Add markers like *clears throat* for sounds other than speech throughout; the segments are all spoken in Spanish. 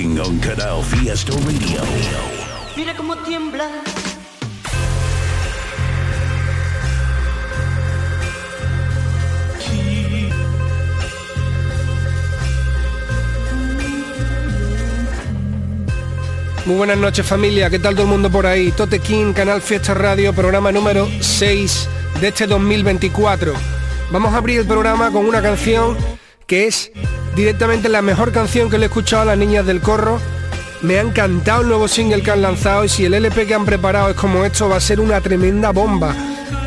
King on Canal Fiesta Radio. Mira cómo tiembla. Muy buenas noches familia, ¿qué tal todo el mundo por ahí? Tote King, Canal Fiesta Radio, programa número 6 de este 2024. Vamos a abrir el programa con una canción que es directamente la mejor canción que le he escuchado a las niñas del corro. Me ha encantado el nuevo single que han lanzado y si el LP que han preparado es como esto va a ser una tremenda bomba.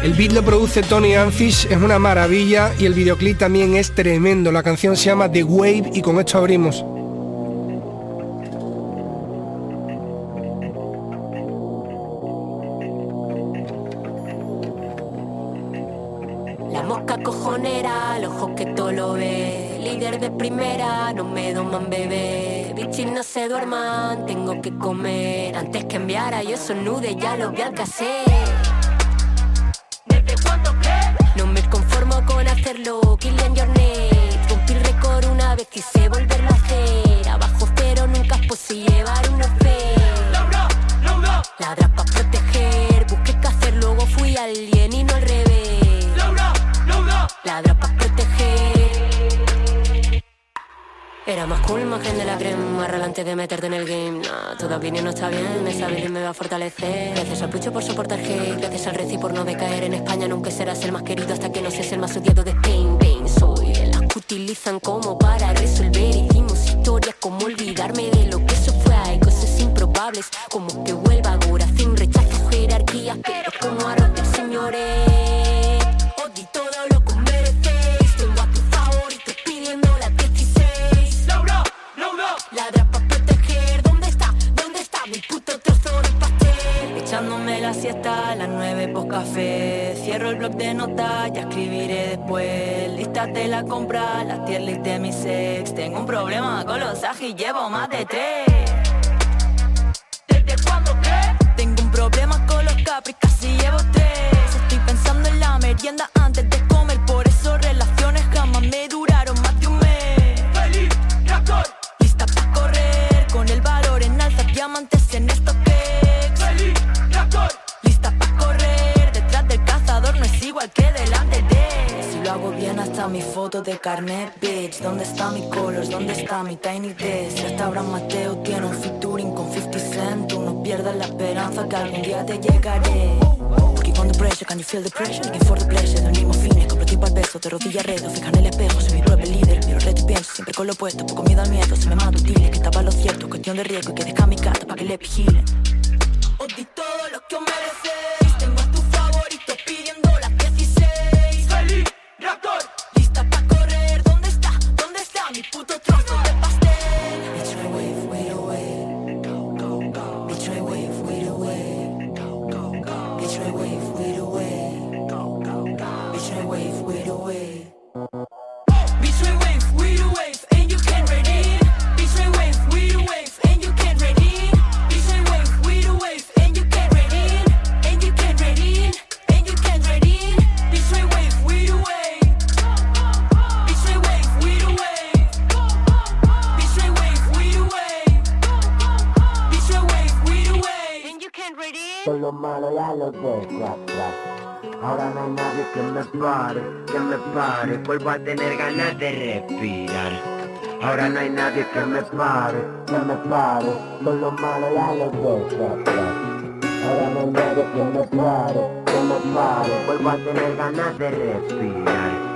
El beat lo produce Tony Anfish, es una maravilla y el videoclip también es tremendo. La canción se llama The Wave y con esto abrimos. Nudes, ya los vi al caser. De meterte en el game. Nah, toda opinión no está bien, esa habilidad me va a fortalecer. Gracias al pucho por soportar hate, gracias al reci por no decaer. En España nunca serás el más querido hasta que no seas el más odiado de Spain. Pain, soy de las que utilizan como para resolver. Hicimos historias como olvidarme de lo que eso fue. Hay cosas improbables, como que vuelva ahora sin rechazo, jerarquías, pero como arroz señores. Ya escribiré después. Listas de la compra, las tier list de mi sex. Tengo un problema con los agis, llevo más de tres. ¿Desde cuándo qué? Tengo un problema con los capris, casi llevo tres. Estoy pensando en la merienda hasta mi foto de carnet, bitch. ¿Dónde está mi colors? ¿Dónde está mi tiny desk? Hasta Abraham Mateo tiene un featuring con 50 Cent. Tú no pierdas la esperanza que algún día te llegaré. Porque cuando pressure, can you feel the pressure? Looking for the pleasure, los mismos fines, compro tipo al beso, de rodilla redo, fija en el espejo, soy mi propio líder, miro reto y pienso, siempre con lo opuesto, poco miedo al miedo, se me mata útiles, que estaba lo cierto, cuestión de riesgo, y que deja mi carta para que le vigilen. Vuelvo a tener ganas de respirar. Ahora no hay nadie que me pare, que me pare. Son los malos ya de crack, crack. Ahora no hay nadie que me pare, que me pare. Vuelvo a tener ganas de respirar.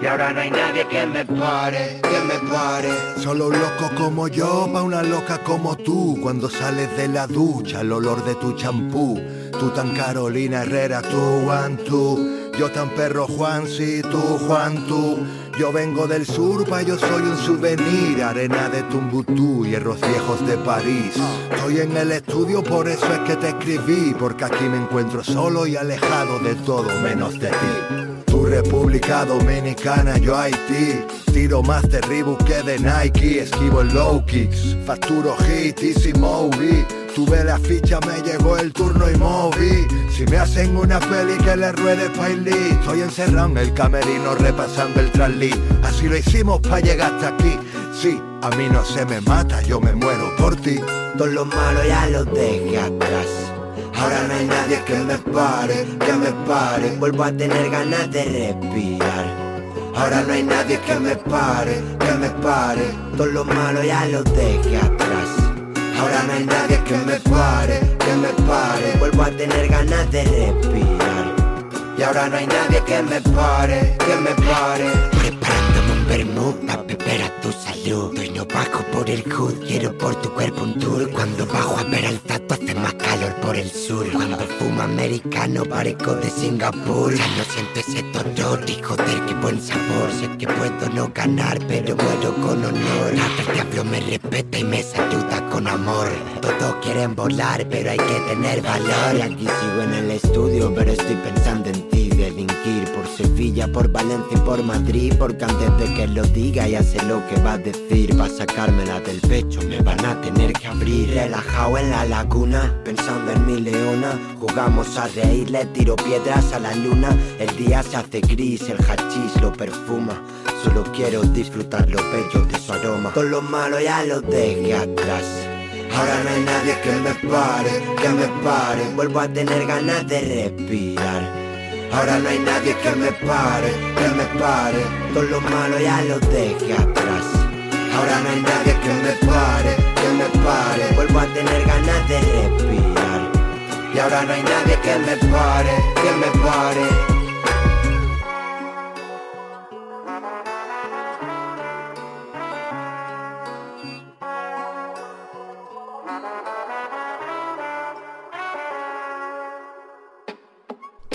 Y ahora no hay nadie que me pare, que me pare. Solo un loco como yo, pa' una loca como tú. Cuando sales de la ducha, el olor de tu champú. Tú tan Carolina Herrera, tú, one, two. Yo tan perro Juan, sí, tú Juan, tú. Yo vengo del sur, pa' yo soy un souvenir, arena de Tumbutú, hierros viejos de París. Estoy en el estudio, por eso es que te escribí, porque aquí me encuentro solo y alejado de todo menos de ti. República Dominicana, yo Haití. Tiro más de que de Nike, esquivo el low kicks, facturo hit, easy movie. Tuve la ficha, me llegó el turno y moví. Si me hacen una peli que le ruede Pailí, estoy encerrado en el camerino repasando el traslí. Así lo hicimos para llegar hasta aquí. Sí, a mí no se me mata, yo me muero por ti. Todos los malos ya los dejé atrás. Ahora no hay nadie que me pare, que me pare. Vuelvo a tener ganas de respirar. Ahora no hay nadie que me pare, que me pare. Todos los malos ya los dejé atrás. Ahora no hay nadie que me pare, que me pare. Vuelvo a tener ganas de respirar. Y ahora no hay nadie que me pare, que me pare. Vermú pa' tu salud. Hoy no bajo por el hood, quiero por tu cuerpo un tour. Cuando bajo a ver al tato hace más calor por el sur. Cuando fumo americano parezco de Singapur. Ya no siento ese dolor y joder qué buen sabor. Sé que puedo no ganar, pero muero con honor. El diablo me respeta y me saluda con amor. Todos quieren volar, pero hay que tener valor. Aquí sigo en el estudio, pero estoy pensando en ti. Delinquir por Sevilla, por Valencia y por Madrid. Porque antes de que lo diga ya sé lo que va a decir. Va a sacármela del pecho, me van a tener que abrir. Relajado en la laguna, pensando en mi leona. Jugamos a reír, le tiro piedras a la luna. El día se hace gris, el hachís lo perfuma. Solo quiero disfrutar los bellos de su aroma. Todos los malos ya los dejé atrás. Ahora no hay nadie que me pare, que me pare. Vuelvo a tener ganas de respirar. Ahora no hay nadie que me pare, que me pare. Todos los malos ya los dejé atrás. Ahora no hay nadie que me pare, que me pare. Vuelvo a tener ganas de respirar. Y ahora no hay nadie que me pare, que me pare.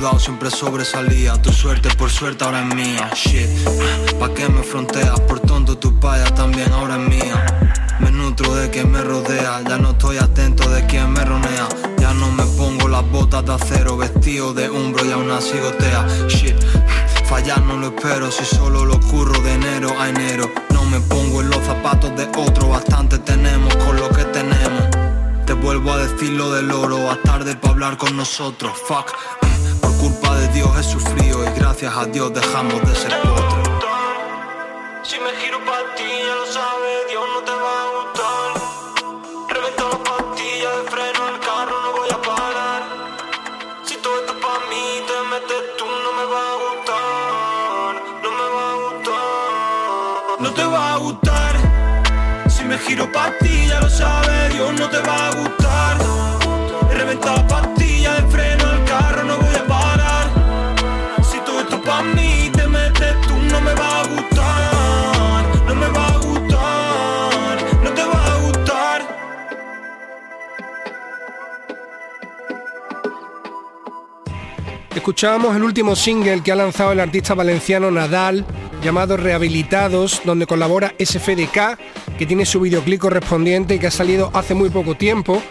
Siempre sobresalía. Tu suerte por suerte ahora es mía. Shit, ¿pa' qué me fronteas? Por tonto tu paya también ahora es mía. Me nutro de quien me rodea, ya no estoy atento de quien me ronea. Ya no me pongo las botas de acero, vestido de hombro y aún así gotea. Shit, fallar no lo espero, si solo lo curro de enero a enero. No me pongo en los zapatos de otro, bastante tenemos con lo que tenemos. Te vuelvo a decir lo del oro, vas tarde para hablar con nosotros. Fuck, Dios es su frío y gracias a Dios dejamos de ser potros. Si me giro para ti, ya lo sabes, Dios no te va a gustar. Reventa la pastilla de freno, el carro no voy a parar. Si todo esto para mí te metes tú, no me va a gustar. No me va a gustar. No te va a gustar. Si me giro para ti, ya lo sabes, Dios no te va a gustar. Escuchábamos el último single que ha lanzado el artista valenciano Nadal, llamado Rehabilitados, donde colabora SFDK, que tiene su videoclip correspondiente y que ha salido hace muy poco tiempo.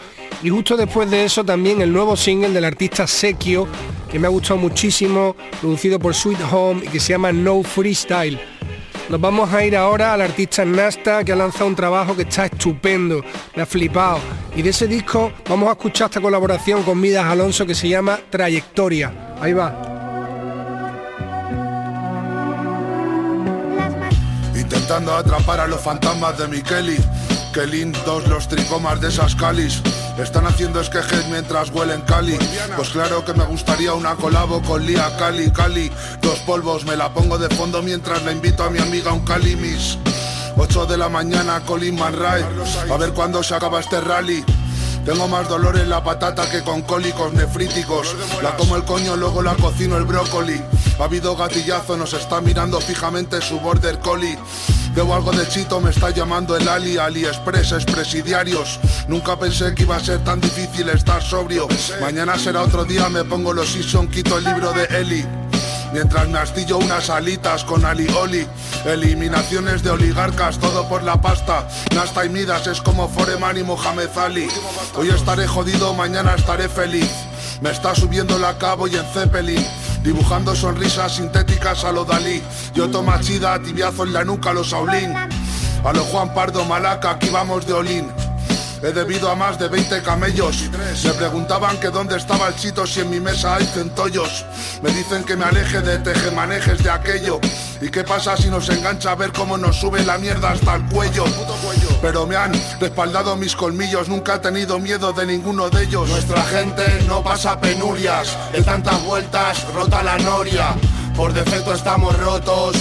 Y justo después de eso también el nuevo single del artista Sekio, que me ha gustado muchísimo, producido por Sweet Home y que se llama No Freestyle. Nos vamos a ir ahora al artista Nasta, que ha lanzado un trabajo que está estupendo, me ha flipado. Y de ese disco vamos a escuchar esta colaboración con Midas Alonso que se llama Trayectoria. Ahí va. Intentando atrapar a los fantasmas de mi Kelly. Que lindos los tricomas de esas calis. Están haciendo esquejes mientras huelen Cali. Pues claro que me gustaría una colabo con Lía Cali, Cali. Dos polvos, me la pongo de fondo mientras le invito a mi amiga un Calimis. 8 de la mañana, Colin Man Ray. A ver cuándo se acaba este rally. Tengo más dolor en la patata que con cólicos nefríticos. La como el coño, luego la cocino el brócoli. Ha habido gatillazo, nos está mirando fijamente su border collie. Debo algo de chito, me está llamando el Ali, AliExpress, expresidiarios. Nunca pensé que iba a ser tan difícil estar sobrio. Mañana será otro día, me pongo los season, quito el libro de Eli. Mientras me astillo unas alitas con alioli Eliminaciones de oligarcas, todo por la pasta Nasta y Midas es como Foreman y Mohamed Ali Hoy estaré jodido, mañana estaré feliz Me está subiendo la cabo y en Zeppelin Dibujando sonrisas sintéticas a lo Dalí. Yo toma chida, tibiazo en la nuca a los Saulín A lo Juan Pardo Malaca, aquí vamos de Olín He debido a más de 20 camellos. Me preguntaban que dónde estaba el chito si en mi mesa hay centollos. Me dicen que me aleje de tejemanejes de aquello. ¿Y qué pasa si nos engancha a ver cómo nos sube la mierda hasta el cuello? Pero me han respaldado mis colmillos, nunca he tenido miedo de ninguno de ellos. Nuestra gente no pasa penurias, de tantas vueltas rota la noria. Por defecto estamos rotos,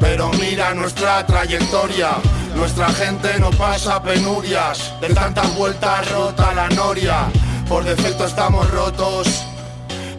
pero mira nuestra trayectoria. Nuestra gente no pasa penurias, de tantas vueltas rota la noria. Por defecto estamos rotos.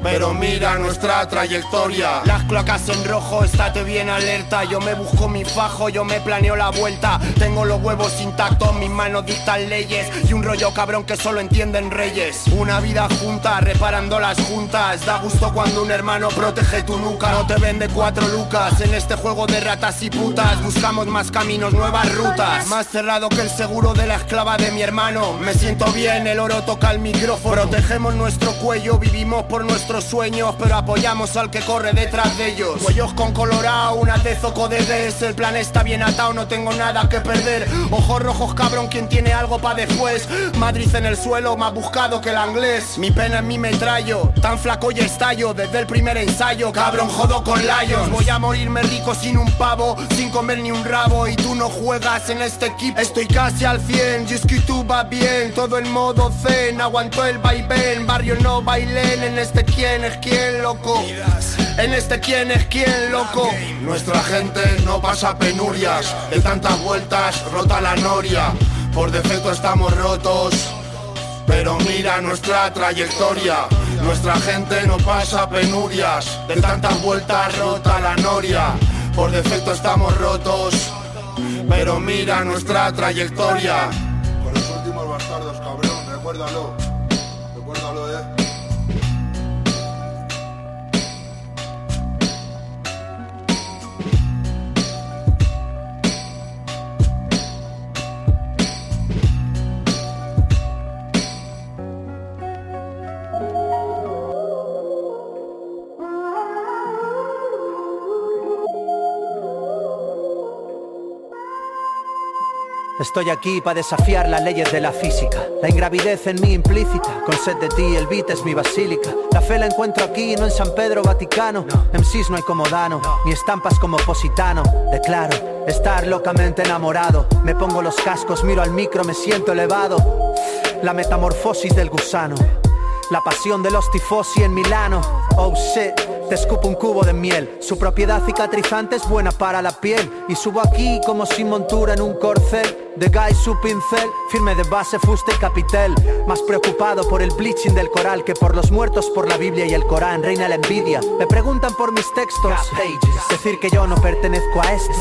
Pero mira nuestra trayectoria. Las cloacas en rojo, estate bien alerta. Yo me busco mi fajo, yo me planeo la vuelta. Tengo los huevos intactos, mis manos dictan leyes. Y un rollo cabrón que solo entienden reyes. Una vida junta, reparando las juntas. Da gusto cuando un hermano protege tu nuca. No te vende cuatro lucas En este juego de ratas y putas. Buscamos más caminos, nuevas rutas. Más cerrado que el seguro de la esclava de mi hermano. Me siento bien, el oro toca el micrófono. Protegemos nuestro cuello, vivimos por nuestro sueños, pero apoyamos al que corre detrás de ellos. Cuellos con colorado, una de zoco de des, el plan está bien atado, no tengo nada que perder. Ojos rojos, cabrón, quien tiene algo pa' después. Madrid en el suelo, más buscado que el inglés. Mi pena en mi metrallo, tan flaco y estallo desde el primer ensayo. Cabrón, jodo con Lions. Voy a morirme rico sin un pavo, sin comer ni un rabo. Y tú no juegas en este equipo. Estoy casi al 100, y es que tú va bien. Todo en modo zen, aguanto el vaivén. Barrio no bailen en este quién es quién, loco. En este quién es quién, loco. Nuestra gente no pasa penurias, de tantas vueltas rota la noria. Por defecto estamos rotos, pero mira nuestra trayectoria. Nuestra gente no pasa penurias, de tantas vueltas rota la noria. Por defecto estamos rotos, pero mira nuestra trayectoria. Con los últimos bastardos, cabrón, recuérdalo. Estoy aquí para desafiar las leyes de la física. La ingravidez en mí implícita. Con sed de ti, el beat es mi basílica. La fe la encuentro aquí, no en San Pedro Vaticano. MCs no hay como Dano, ni estampas como Positano. Declaro estar locamente enamorado. Me pongo los cascos, miro al micro, me siento elevado. La metamorfosis del gusano. La pasión de los tifosi en Milano. Oh shit. Te escupo un cubo de miel. Su propiedad cicatrizante es buena para la piel. Y subo aquí como sin montura en un corcel. De guy su pincel, firme de base, fuste y capitel. Más preocupado por el bleaching del coral que por los muertos por la Biblia y el Corán. Reina la envidia. Me preguntan por mis textos. Decir que yo no pertenezco a esto.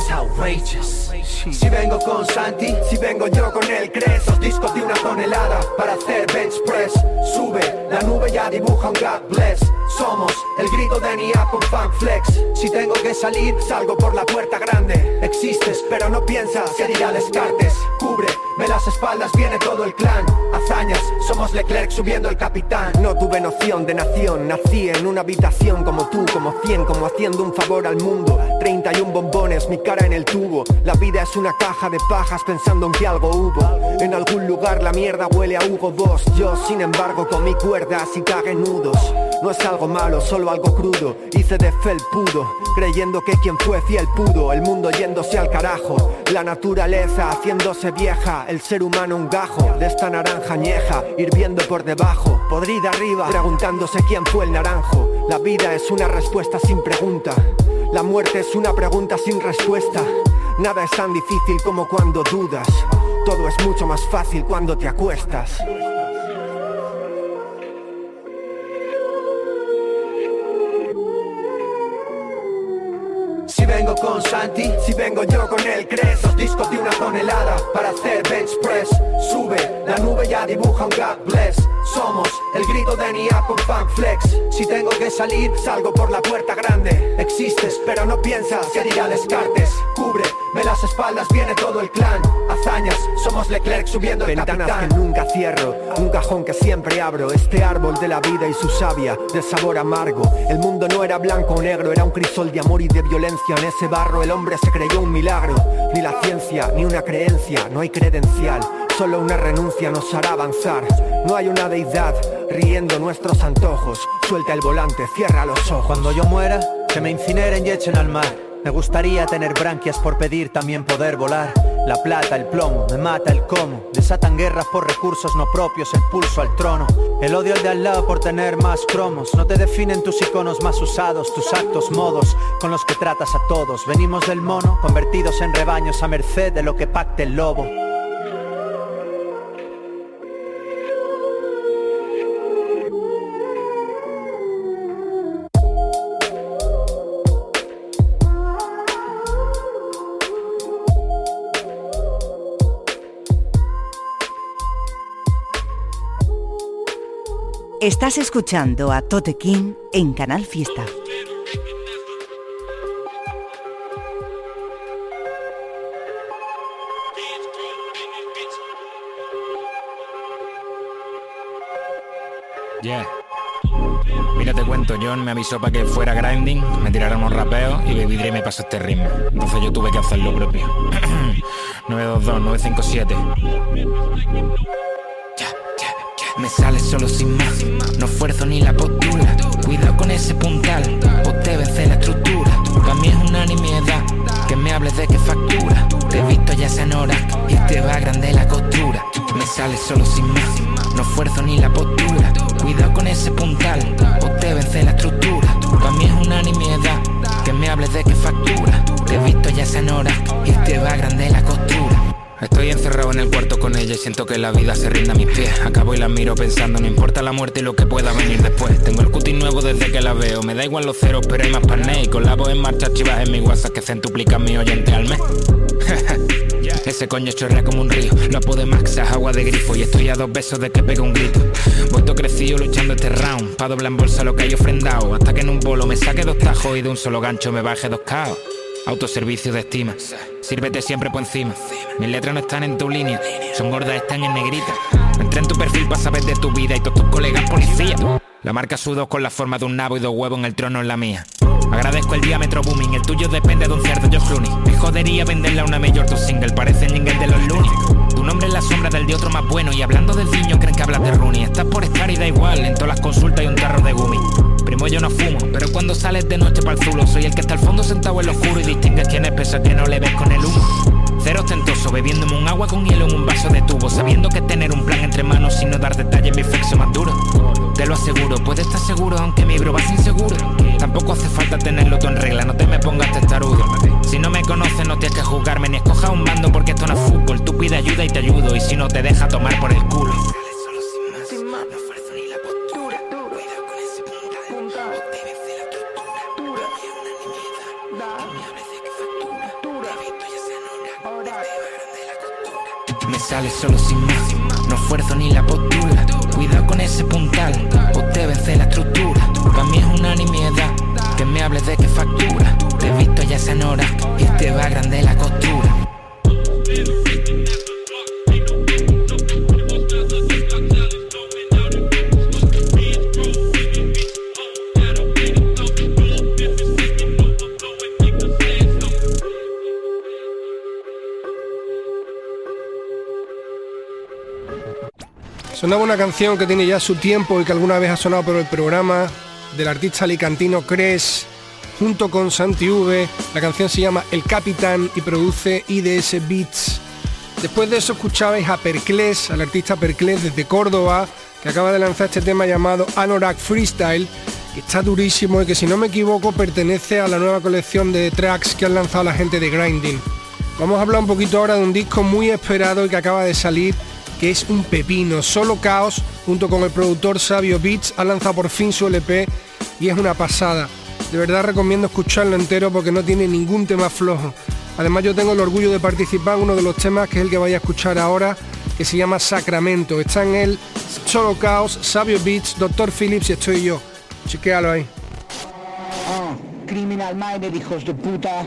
Si vengo con Santi, si vengo yo con el Cres, los discos de una tonelada para hacer bench press. Sube, la nube ya dibuja un God bless. Somos el grito de Nia con Fan Flex. Si tengo que salir, salgo por la puerta grande. Existes, pero no piensas que dirá Descartes. Cubre, me las espaldas, viene todo el clan. Hazañas, somos Leclerc subiendo el capitán. No tuve noción de nación, nací en una habitación como tú, como cien, como haciendo un favor al mundo. 31 bombones, mi cara en el tubo. La vida es una caja de pajas pensando en que algo hubo. En algún lugar la mierda huele a Hugo Boss. Yo, sin embargo, con mi cuerda y cague nudos. No es algo malo, solo algo crudo. Hice de felpudo, creyendo que quien fue fiel pudo. El mundo yéndose al carajo. La naturaleza haciéndose vieja. El ser humano un gajo de esta naranja añeja, hirviendo por debajo. Podrida arriba, preguntándose quién fue el naranjo. La vida es una respuesta sin pregunta. La muerte es una pregunta sin respuesta. Nada es tan difícil como cuando dudas. Todo es mucho más fácil cuando te acuestas. Con Santi, si vengo yo con el Cres Los discos de una tonelada para hacer bench press. Sube, la nube ya dibuja un God bless. Somos el grito de Nia con Fan Flex. Si tengo que salir, salgo por la puerta grande. Existes, pero no piensas que Descartes Cubre, me las espaldas, viene todo el clan. Hazañas, somos Leclerc subiendo el Ventanas capitán. que nunca cierro, un cajón que siempre abro. Este árbol de la vida y su savia, de sabor amargo. El mundo no era blanco o negro, era un crisol de amor y de violencia. En ese el hombre se creyó un milagro. Ni la ciencia, ni una creencia, no hay credencial. Solo una renuncia nos hará avanzar. No hay una deidad riendo nuestros antojos. Suelta el volante, cierra los ojos. Cuando yo muera, que me incineren y echen al mar. Me gustaría tener branquias por pedir también poder volar. La plata, el plomo, me mata el cómo. Desatan guerras por recursos no propios, el pulso al trono. El odio al de al lado por tener más cromos. No te definen tus iconos más usados, tus actos, modos con los que tratas a todos. Venimos del mono, convertidos en rebaños a merced de lo que pacte el lobo. Estás escuchando a Tote King en Canal Fiesta. Yeah. Mira, te cuento, John me avisó para que fuera grinding, me tirara unos rapeos y Baby Dre me pasó este ritmo. Entonces yo tuve que hacer lo propio. *clears throat* 922-957. Me sale solo sin más, no esfuerzo ni la postura. Cuidado con ese puntal, o te vence la estructura. Para mí es una nimiedad que me hables de qué factura. Te he visto ya en horas y te va grande la costura. Me sale solo sin más, con ella y siento que la vida se rinde a mis pies. Acabo y la miro pensando, no importa la muerte y lo que pueda venir después. Tengo el cutis nuevo desde que la veo, me da igual los ceros, pero hay más parné. Y con la voz en marcha chivas en mi WhatsApp que centuplican mi oyente al mes. *laughs* Ese coño chorrea como un río, lo apo de Max, es agua de grifo y estoy a dos besos de que pegue un grito. Vuelto crecido luchando este round, pa' doblar en bolsa lo que hay ofrendado, hasta que en un bolo me saque dos tajos y de un solo gancho me baje dos caos. Autoservicio de estima, sírvete siempre por encima. Mis letras no están en tu línea, son gordas, están en negrita. Entré en tu perfil para saber de tu vida y todos tus colegas policías. La marca sudo con la forma de un nabo y dos huevos en el trono en la mía. Agradezco el diámetro booming, el tuyo depende de un cierto Josh Clooney. Me jodería venderla a una mayor tu single, parece jingle de los Looney. Tu nombre es la sombra del de otro más bueno y hablando del niño creen que hablas de Rooney. Estás por estar y da igual, en todas las consultas hay un tarro de gumi. Primo yo no fumo, pero cuando sales de noche para el zulo soy el que está al fondo sentado en lo oscuro y distingues quién es pese a que no le ves con el humo. Cero ostentoso, bebiéndome un agua con hielo en un vaso de tubo, sabiendo que tener un plan entre manos y no dar detalles mi flexo más duro. Te lo aseguro, puedes estar seguro aunque mi bro vas inseguro. Tampoco hace falta tenerlo todo en regla, no te me pongas testarudo. Si no me conoces no tienes que juzgarme ni escoja un bando porque esto no es fútbol. Tú pide ayuda y te ayudo y si no te deja tomar por el culo. Sale solo sin más, no esfuerzo ni la postura. Cuidado con ese puntal, o te vence la estructura. Para mí es una nimiedad que me hables de qué factura. Te he visto ya en hora Sonaba una canción que tiene ya su tiempo y que alguna vez ha sonado por el programa del artista alicantino Cres junto con Santi V. La canción se llama El Capitán y produce IDS Beats. Después de eso escuchabais a Perclés, al artista Perclés desde Córdoba, que acaba de lanzar este tema llamado Anorak Freestyle, que está durísimo y que si no me equivoco pertenece a la nueva colección de tracks que han lanzado la gente de Grinding. Vamos a hablar un poquito ahora de un disco muy esperado y que acaba de salir que es un pepino. Solo Caos, junto con el productor Sabio Beats, ha lanzado por fin su LP y es una pasada. De verdad recomiendo escucharlo entero porque no tiene ningún tema flojo. Además yo tengo el orgullo de participar en uno de los temas que es el que vaya a escuchar ahora, que se llama Sacramento. Está en él Solo Caos, Sabio Beats, Dr. Phillips y estoy yo. Chequéalo ahí. Ah, criminal Minded, hijos de puta.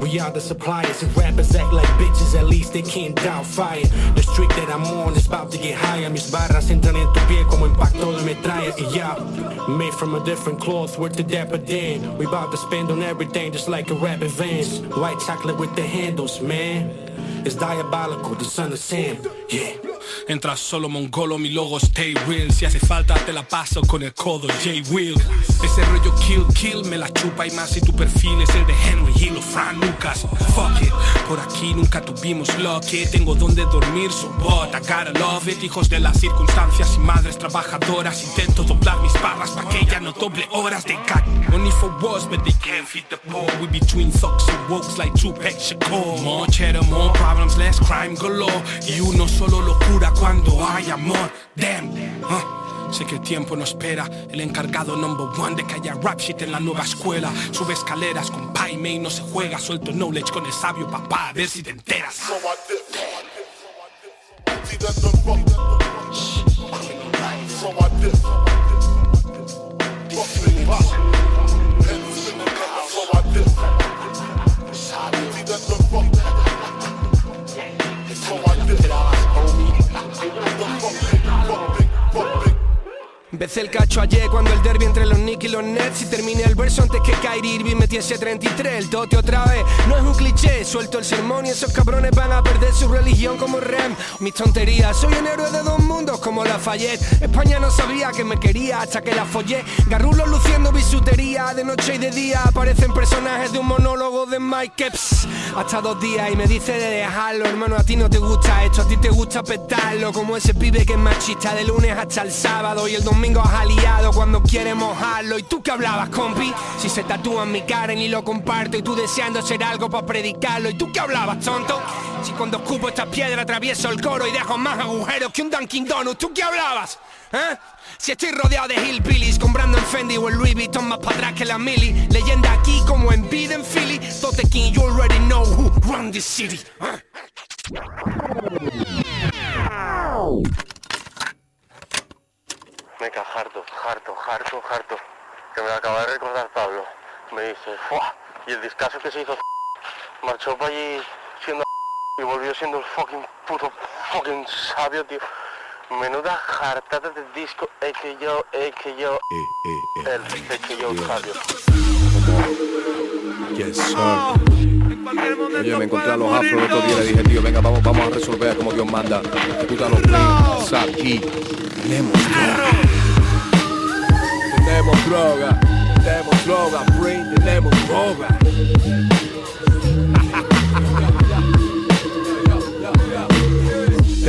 We are the suppliers and rappers act like bitches, at least they can't doubt fire. The street that I'm on is about to get higher. Mis barras entran en tu piel como impacto de metralla. Y yeah, made from a different cloth, worth the dapper Dan. We about to spend on everything just like a rap advance. White chocolate with the handles, man. It's diabolical, the son of Sam, yeah. Entra solo mongolo, mi logo stay real. Si hace falta te la paso con el codo J. Will. Ese rollo kill kill me la chupa y más. Si tu perfil es el de Henry Hill o Frank Lucas Fuck it, por aquí nunca tuvimos que Tengo donde dormir, so what, I gotta love it. Hijos de las circunstancias y madres trabajadoras. Intento doblar mis barras para que ella no doble horas de cat Only for wars, but they can't feed the poor. We between thugs and wokes like Tupac Shakur. More cheddar, more problems, less crime galore. Y uno solo locura cuando hay amor. Damn. Uh. Sé que el tiempo no espera, el encargado number one de que haya rap shit en la nueva escuela. Sube escaleras con Paime y no se juega, suelto knowledge con el sabio papá, a enteras. Empecé el cacho ayer cuando el derby entre los Knicks y los Nets. Y terminé el verso antes que Kyrie Irving metiese 33 El tote otra vez, no es un cliché Suelto el sermón y esos cabrones van a perder su religión como Rem. Mis tonterías, soy un héroe de dos mundos como Lafayette. España no sabía que me quería hasta que la follé. Garrulo luciendo bisutería de noche y de día. Aparecen personajes de un monólogo de Mike Epps. Hasta dos días y me dice de dejarlo. Hermano, a ti no te gusta esto, a ti te gusta petarlo. Como ese pibe que es machista de lunes hasta el sábado y el domingo cuando has aliado, cuando quieres mojarlo. ¿Y tú qué hablabas, compi? Si se tatúan mi cara y lo comparto y tú deseando hacer algo para predicarlo. ¿Y tú qué hablabas, tonto? Si cuando escupo esta piedra atravieso el coro y dejo más agujeros que un Dunkin' Donuts, ¿tú qué hablabas? ¿Eh? Si estoy rodeado de hillbillies comprando en Fendi o el Louis Vuitton más para atrás que la mili Leyenda aquí como en Bid en Philly Tote King, you already know who run this city ¿Eh? Me cae harto, harto, harto, harto. Que me acaba de recordar Pablo. Me dice, ¡Fua! Y el discazo que se hizo *laughs* marchó para allí siendo *laughs* y volvió siendo el fucking puto fucking sabio, tío. Menuda jartada de disco, es que yo, es que yo, el, es que yo sabio. Yes, sir. Oye, me encontré a los afros el otro día y le dije, tío, venga, vamos, vamos a resolver como Dios manda. Escucha los aquí. Tenemos droga. Tenemos droga. Tenemos droga, tenemos droga.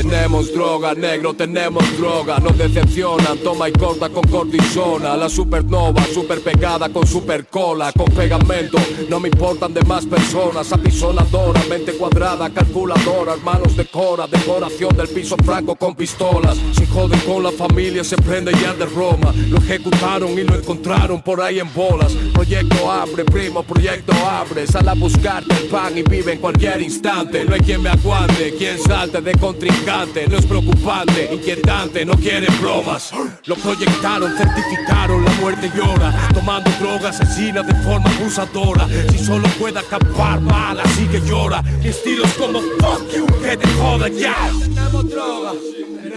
Tenemos droga, negro, tenemos droga. Nos decepcionan, toma y corta con cortisona. La supernova, super pegada con super cola, con pegamento. No me importan de más personas. Apisonadora, mente cuadrada, calculadora. Hermanos de cora, decoración del piso franco con pistolas. Si joden con la familia, se prende ya de Roma. Lo ejecutaron y lo encontraron por ahí en bolas. Proyecto abre, primo, proyecto abre. Sal a buscarte el pan y vive en cualquier instante. No hay quien me aguante, quien salte de contrincante no es preocupante, inquietante, no quiere bromas. Lo proyectaron, certificaron, la muerte llora, tomando droga asesina de forma abusadora. Si solo puede acabar mal, así que llora. Mi estilo es como fuck you, que te joda ya. Tenemos droga,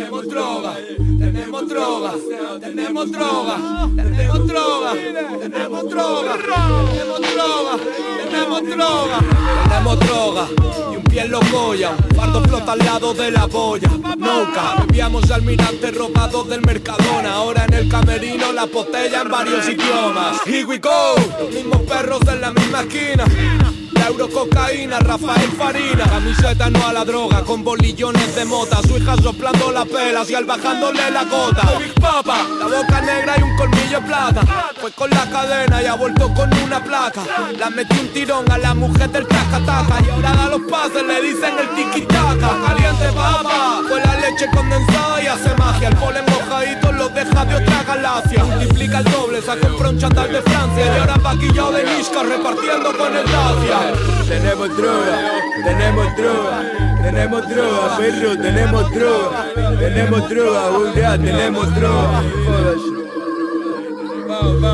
tenemos droga, tenemos droga, tenemos droga, tenemos droga, tenemos droga, tenemos droga, tenemos droga, tenemos droga y un pie lo goya, un fardo flota al lado de la boya. Nunca vivíamos almirante robados del Mercadona, ahora en el camerino la botella en varios idiomas. Here we go, los mismos perros en la misma esquina. La eurococaína, Rafael Farina. Camiseta no a la droga, con bolillones de mota. Su hija soplando las pelas y al bajándole la gota. Papa, la boca negra y un colmillo de plata. Fue con la cadena y ha vuelto con una placa. La metió un tirón a la mujer del taca-taca. Y ahora da los pases, le dicen el tiki-taka. Caliente papa, fue la leche condensada y hace magia. El polen mojadito lo deja de otra galaxia. Multiplica el doble, sacó un chantal de Francia. Y ahora paquillado de Nisca repartiendo con el Dacia tenemos droga, tenemos droga, tenemos droga, perro, tenemos droga, tenemos droga, tenemos droga.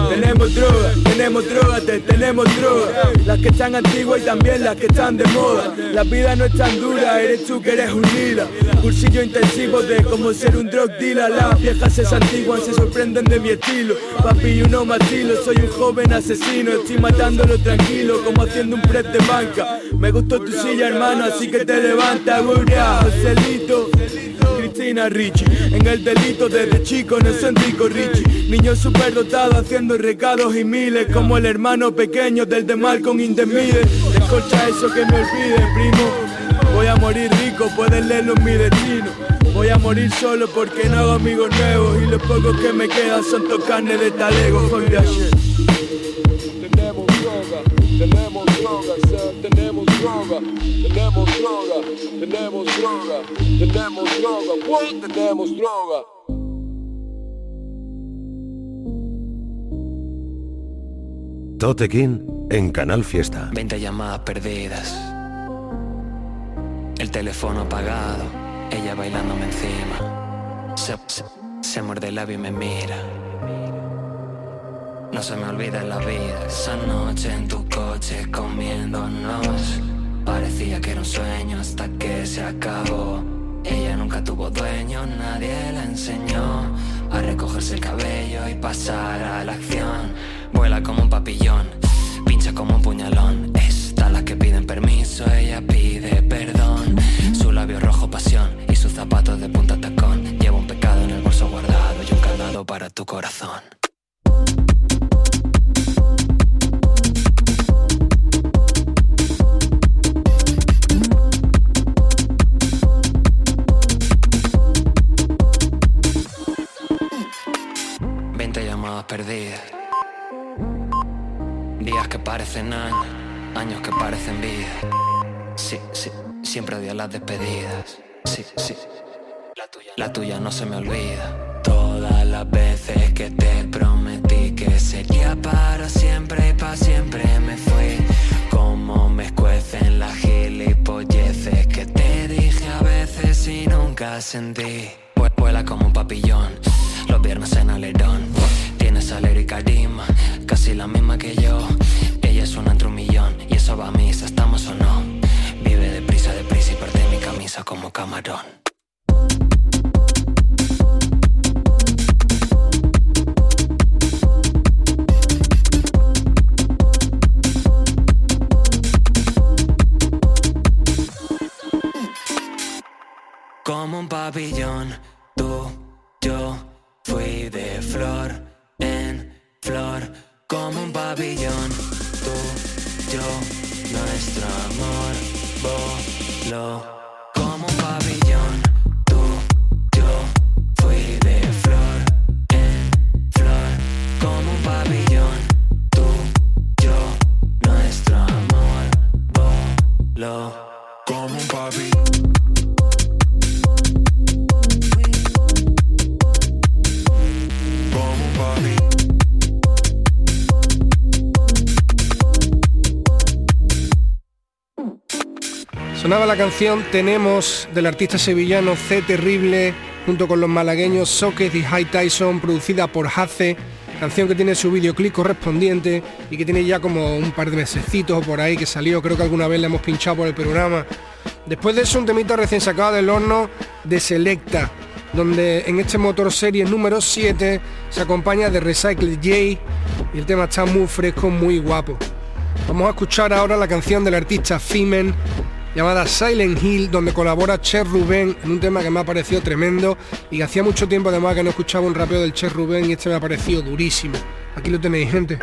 Tenemos droga, tenemos droga, tenemos droga. Las que están antiguas y también las que están de moda. La vida no es tan dura, eres tú que eres un lila Cursillo intensivo de cómo ser un drug dealer. Las viejas se santiguan, se sorprenden de mi estilo. Papi, uno matilo, soy un joven asesino. Estoy matándolo tranquilo, como haciendo un prep de banca. Me gustó tu silla, hermano, así que te levanta, burra, Joselito En el delito desde chico no son rico Richie Niño superdotado haciendo recados y miles Como el hermano pequeño del de Malcolm in the Middle. Escucha eso que me olvide, primo. Voy a morir rico, puedes leerlo en mi destino. Voy a morir solo porque no hago amigos nuevos Y los pocos que me quedan son carne de talego Tenemos droga, tenemos droga, tenemos droga, tenemos droga, tenemos droga, tenemos droga, tenemos droga. Tote en Canal Fiesta. 20 llamadas perdidas. El teléfono apagado. Ella bailándome encima. Se, se, muerde el labio y me mira. No se me olvida la vida. Esa noche en tu coche comiéndonos. Parecía que era un sueño hasta que se acabó. Ella nunca tuvo dueño, nadie la enseñó a recogerse el cabello y pasar a la acción. Vuela como un papillón, pincha como un puñalón. Está la que piden permiso, ella pide perdón. Su labio rojo pasión y sus zapatos de punta tacón. Lleva un pecado en el bolso guardado y un candado para tu corazón. Perdidas. Días que parecen años, años que parecen vida. Sí, sí, siempre odio las despedidas. Sí, sí, la tuya, la tuya no se me olvida. Todas las veces que te prometí que sería para siempre y para siempre me fui. Como me escuecen las gilipolleces que te dije a veces y nunca sentí. Vuela como un papillón, los viernes en alerón. Alegría y carisma, casi la misma que yo. Ella es entre un millón y eso va a misa, estamos o no. Vive deprisa, deprisa y parte mi camisa como camarón. Como un pabellón, tú, yo, fui de flor en flor. Como un pabellón, tú, yo, nuestro amor voló. Como un pabellón, tú, yo, fui de flor en flor. Como un pabellón, tú, yo, nuestro amor voló. Sonaba la canción Tenemos del artista sevillano C Terrible junto con los malagueños Socket y High Tyson producida por Hace, canción que tiene su videoclip correspondiente y que tiene ya como un par de mesecitos por ahí que salió, creo que alguna vez le hemos pinchado por el programa. Después de eso un temita recién sacado del horno de Selecta, donde en este motor serie número 7 se acompaña de Recycle J y el tema está muy fresco, muy guapo. Vamos a escuchar ahora la canción del artista Femen llamada Silent Hill, donde colabora Cher Rubén en un tema que me ha parecido tremendo y que hacía mucho tiempo además que no escuchaba un rapeo del Cher Rubén y este me ha parecido durísimo. Aquí lo tenéis, gente.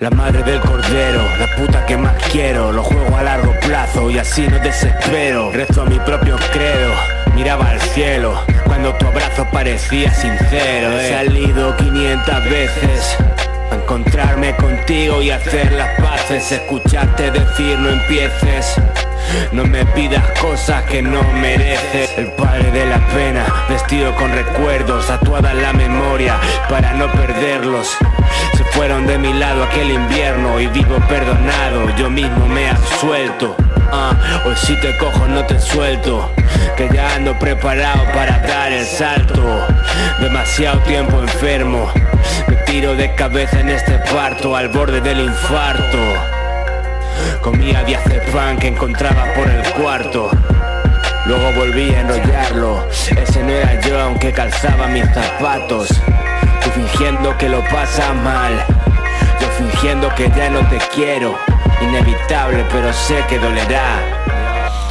La madre del cordero, la puta que más quiero. Lo juego a largo plazo y así no desespero. Rezo a mi propio credo, miraba al cielo. Cuando tu abrazo parecía sincero He salido 500 veces a encontrarme contigo y hacer las paces. Escucharte decir no empieces no me pidas cosas que no mereces El padre de la pena, vestido con recuerdos Tatuada en la memoria para no perderlos. Se fueron de mi lado aquel invierno Y vivo perdonado, yo mismo me absuelto. Ah, hoy si te cojo no te suelto Que ya ando preparado para dar el salto. Demasiado tiempo enfermo Me tiro de cabeza en este parto Al borde del infarto Comía pan que encontraba por el cuarto. Luego volví a enrollarlo. Ese no era yo aunque calzaba mis zapatos. Tú fingiendo que lo pasa mal. Yo fingiendo que ya no te quiero. Inevitable pero sé que dolerá.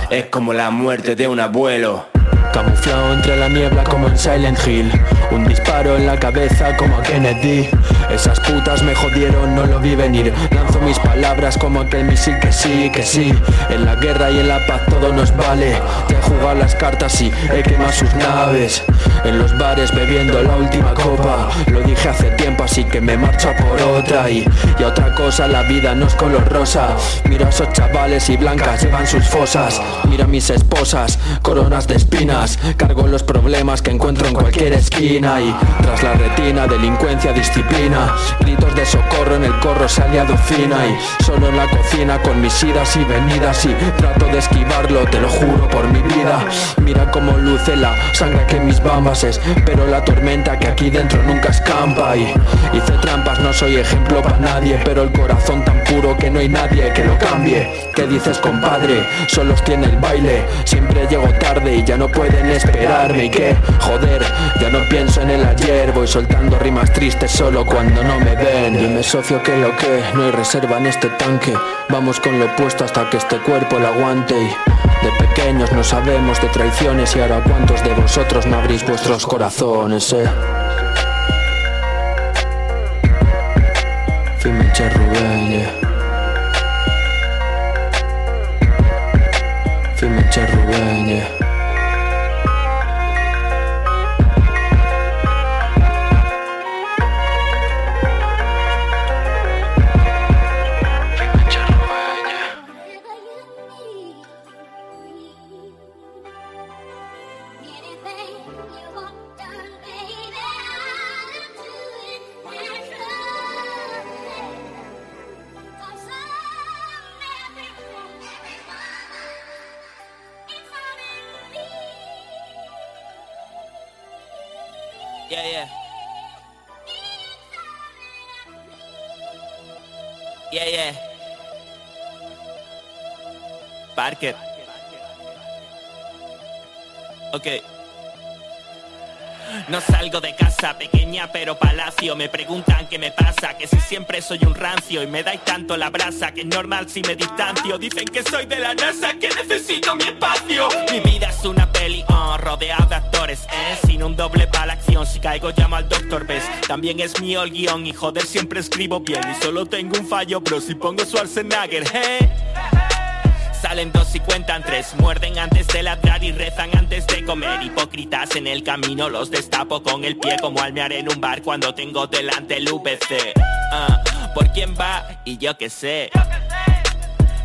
Es como la muerte de un abuelo Camuflado entre la niebla como en Silent Hill. Un disparo en la cabeza como a Kennedy. Esas putas me jodieron, no lo vi venir. Lanzo mis palabras como aquel misil que sí, que sí. En la guerra y en la paz todo nos vale. Ya he jugado las cartas y he quemado sus naves. En los bares bebiendo la última copa. Lo dije hace tiempo así que me marcho por otra. Y, y otra cosa, la vida no es color rosa. Mira a esos chavales y blancas llevan sus fosas. Mira a mis esposas, coronas de espinas Cargo los problemas que encuentro en cualquier esquina Y tras la retina, delincuencia, disciplina Gritos de socorro en el corro aliado fina Y solo en la cocina con mis idas y venidas Y trato de esquivarlo, te lo juro por mi vida. Mira cómo luce la sangre que mis bambas es Pero la tormenta que aquí dentro nunca escampa Y hice trampas, no soy ejemplo para nadie Pero el corazón tan puro que no hay nadie que lo cambie. ¿Qué dices compadre? Solos tiene el baile Siempre llego tarde y ya no puedo pueden esperarme y que, joder, ya no pienso en el ayer Voy soltando rimas tristes solo cuando no me ven Y me negocio que lo que, no hay reserva en este tanque. Vamos con lo opuesto hasta que este cuerpo lo aguante y de pequeños no sabemos de traiciones y ahora cuántos de vosotros no abrís vuestros corazones, eh. Fimeche Rubén, yeah. Fimeche Rubén, yeah. Yeah, yeah. Yeah, yeah. Parker. Ok. No salgo de casa, pequeña pero palacio. Me preguntan qué me pasa, que si siempre soy un rancio y me dais tanto la brasa que es normal si me distancio. Dicen que soy de la NASA, que necesito mi espacio. Mi vida es una peli, oh, rodeado de actores, eh. Sin un doble para la acción, si caigo llamo al doctor Bess. También es mío el guion y joder siempre escribo bien y solo tengo un fallo, pero si pongo Schwarzenegger, eh. Salen dos y cuentan tres, muerden antes de ladrar y rezan antes de comer. Hipócritas en el camino, los destapo con el pie como al mear en un bar cuando tengo delante el VC. Ah, ¿Por quién va? Y yo qué sé.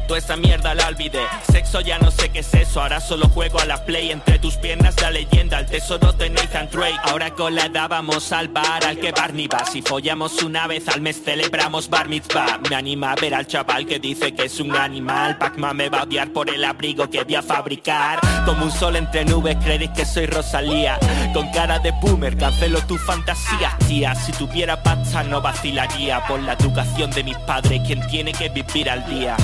Toda esa mierda la olvidé. Sexo ya no sé qué es eso. Ahora solo juego a la play. Entre tus piernas la leyenda, el tesoro de Nathan Drake. Ahora con la edad vamos al bar al que Barney va. Si follamos una vez al mes celebramos bar mitzvah. Me anima a ver al chaval que dice que es un animal. Pac-Man me va a odiar por el abrigo que voy a fabricar. Como un sol entre nubes, creéis que soy Rosalía. Con cara de boomer, cancelo tu fantasía, tía. Si tuviera pasta no vacilaría por la educación de mis padres. Quien tiene que vivir al día.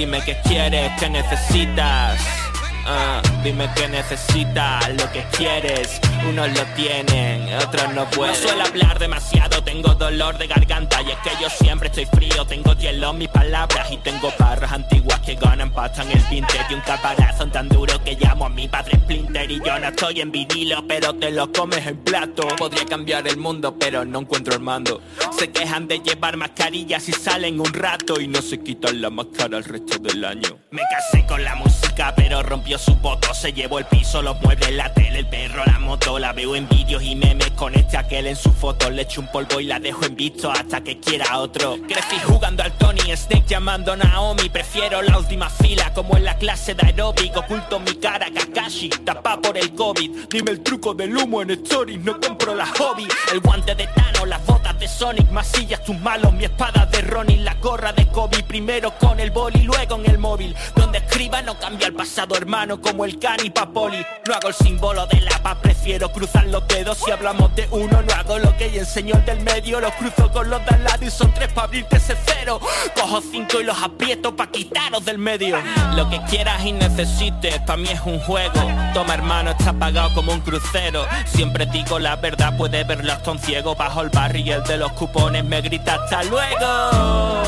Dime qué quieres, qué necesitas. Ah, dime qué necesitas, lo que quieres. Unos lo tienen, otros no pueden. No suelo hablar demasiado, tengo dolor de garganta. Y es que yo siempre estoy frío, tengo hielo en mis palabras. Y tengo barras antiguas que ganan pasta en el vintage. Y un caparazón tan duro que llamo a mi padre Splinter. Y yo no estoy en vinilo, pero te lo comes en plato. Podría cambiar el mundo, pero no encuentro el mando. Se quejan de llevar mascarillas y salen un rato. Y no se quitan la máscara el resto del año. Me casé con la música, pero rompió su voto. Se llevó el piso, los muebles, la tele, el perro, la moto. La veo en vídeos y memes con este aquel en su foto. Le echo un polvo y la dejo en visto hasta que quiera otro. Crecí jugando al Tony Snake llamando a Naomi. Prefiero la última fila, como en la clase de aeróbic. Oculto mi cara, Kakashi, tapa por el COVID. Dime el truco del humo en stories, no compro la hobby. El guante de Thanos, las botas de Sonic, masillas tus malos, mi espada de Ronin, la gorra de Kobe. Primero con el boli, luego en el móvil. Donde escriba no cambia el pasado, hermano, como el cani papoli. No hago el símbolo de la paz, prefiero cruzar los dedos. Si hablamos de uno, no hago lo que y enseño el del medio. Los cruzo con los de al lado y son tres para abrirte ese cero. Cojo cinco y los aprieto pa' quitaros del medio. Lo que quieras y necesites, pa' mí es un juego. Toma hermano, está pagado como un crucero. Siempre digo la verdad, puede verlo hasta un ciego. Bajo el barrio y el de los cupones me grita hasta luego.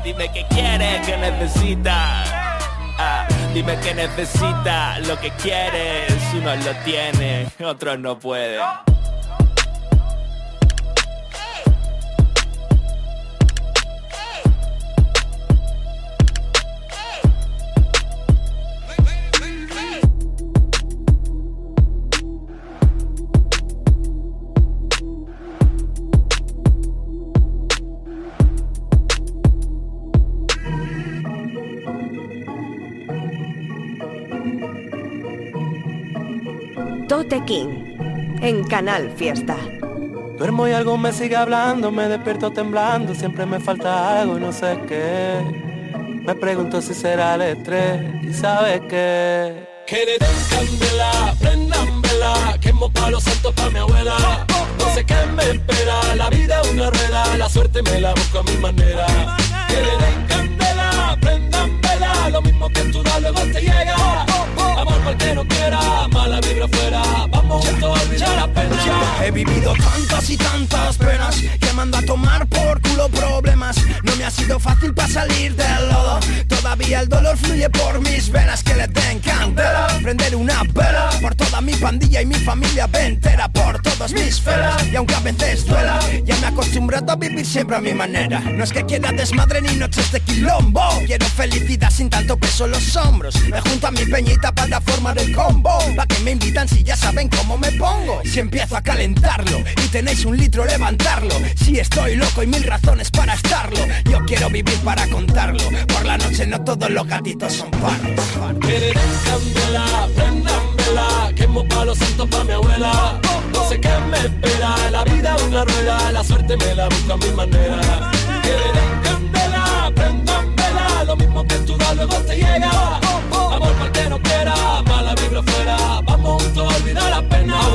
*laughs* Dime qué quieres, qué necesitas. Ah, dime qué necesitas, lo que quieres. Unos lo tienen, otros no pueden. King en Canal Fiesta. Duermo y algo me sigue hablando, me despierto temblando, siempre me falta algo y no sé qué. Me pregunto si será el estrés y sabes que. Que le den candela, prendan vela, quemo palos santos pa' mi abuela. No sé qué me espera, la vida es una rueda, la suerte me la busco a mi manera. Que le den candela, prendan vela, lo mismo que tú das luego te llega. El que quiera, mala vibra fuera, la pena. He vivido tantas y tantas penas que mando a tomar por culo problemas. No me ha sido fácil para salir del lodo. Todavía el dolor fluye por mis venas que le den candela. Prender una vela por toda mi pandilla y mi familia entera por todas mis velas. Y aunque a veces duela, ya me he acostumbrado a vivir siempre a mi manera. No es que quiera desmadre ni noches de quilombo. Quiero felicidad sin tanto peso en los hombros. Me junto a mi peñita para formar el combo. Pa' que me invitan si ya saben cómo me pongo Si empiezo a calentarlo y tenéis un litro levantarlo. Si estoy loco y mil razones para estarlo Yo quiero vivir para contarlo. Por la noche no todos los gatitos son Quieren candela, prendan vela Quemo palos santos pa' mi abuela. No sé qué me espera La vida una rueda La suerte me la busco a mi manera. Quieren candela, Lo mismo que tú da luego te llega. Amor para que no quiera Mala vibra fuera. Vamos juntos a olvidar la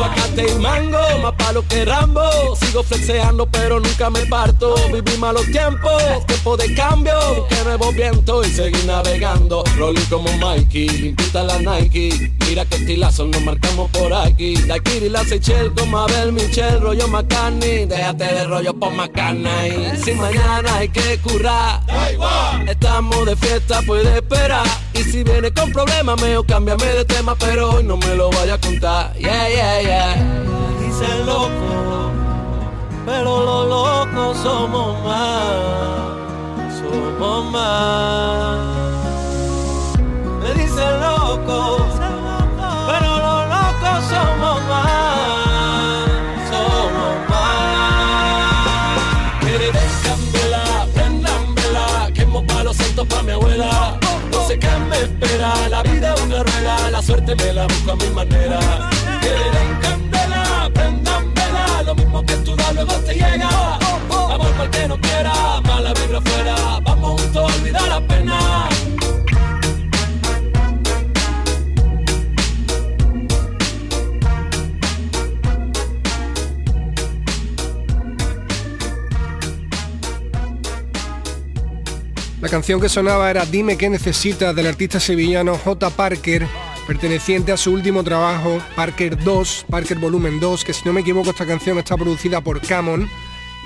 pena Aguacate y mango Más palo que Rambo. Sigo flexeando pero nunca me parto. Viví malos tiempos Tiempo de cambio. Que nuevo viento y seguir navegando. Rolling como Mikey Limpita la Nike. Mira que estilazo nos marcamos por aquí. Daikiri, la Seychelles como Abel Michel Rollo McCartney. Déjate de rollo por McCartney. Si mañana hay que currar. Estamos de fiesta, puede esperar. Y si viene con problemas, mejor cámbiame de tema Pero hoy no me lo vaya a contar. Yeah, yeah, yeah Dicen loco Pero los locos somos más Somos más. Me dicen loco Pero los locos somos más Somos más. Quieren candela, prendan vela Quemo palos santos pa' mi abuela. No sé qué me espera La vida es una rueda La suerte me la busco a mi manera luego te llega. Amor para el que no quiera Mala vibra fuera. Vamos juntos a olvidar la pena. La canción que sonaba era Dime qué necesitas del artista sevillano J. Parker, perteneciente a su último trabajo, Parker 2, Parker Volumen 2, que si no me equivoco esta canción está producida por Camon.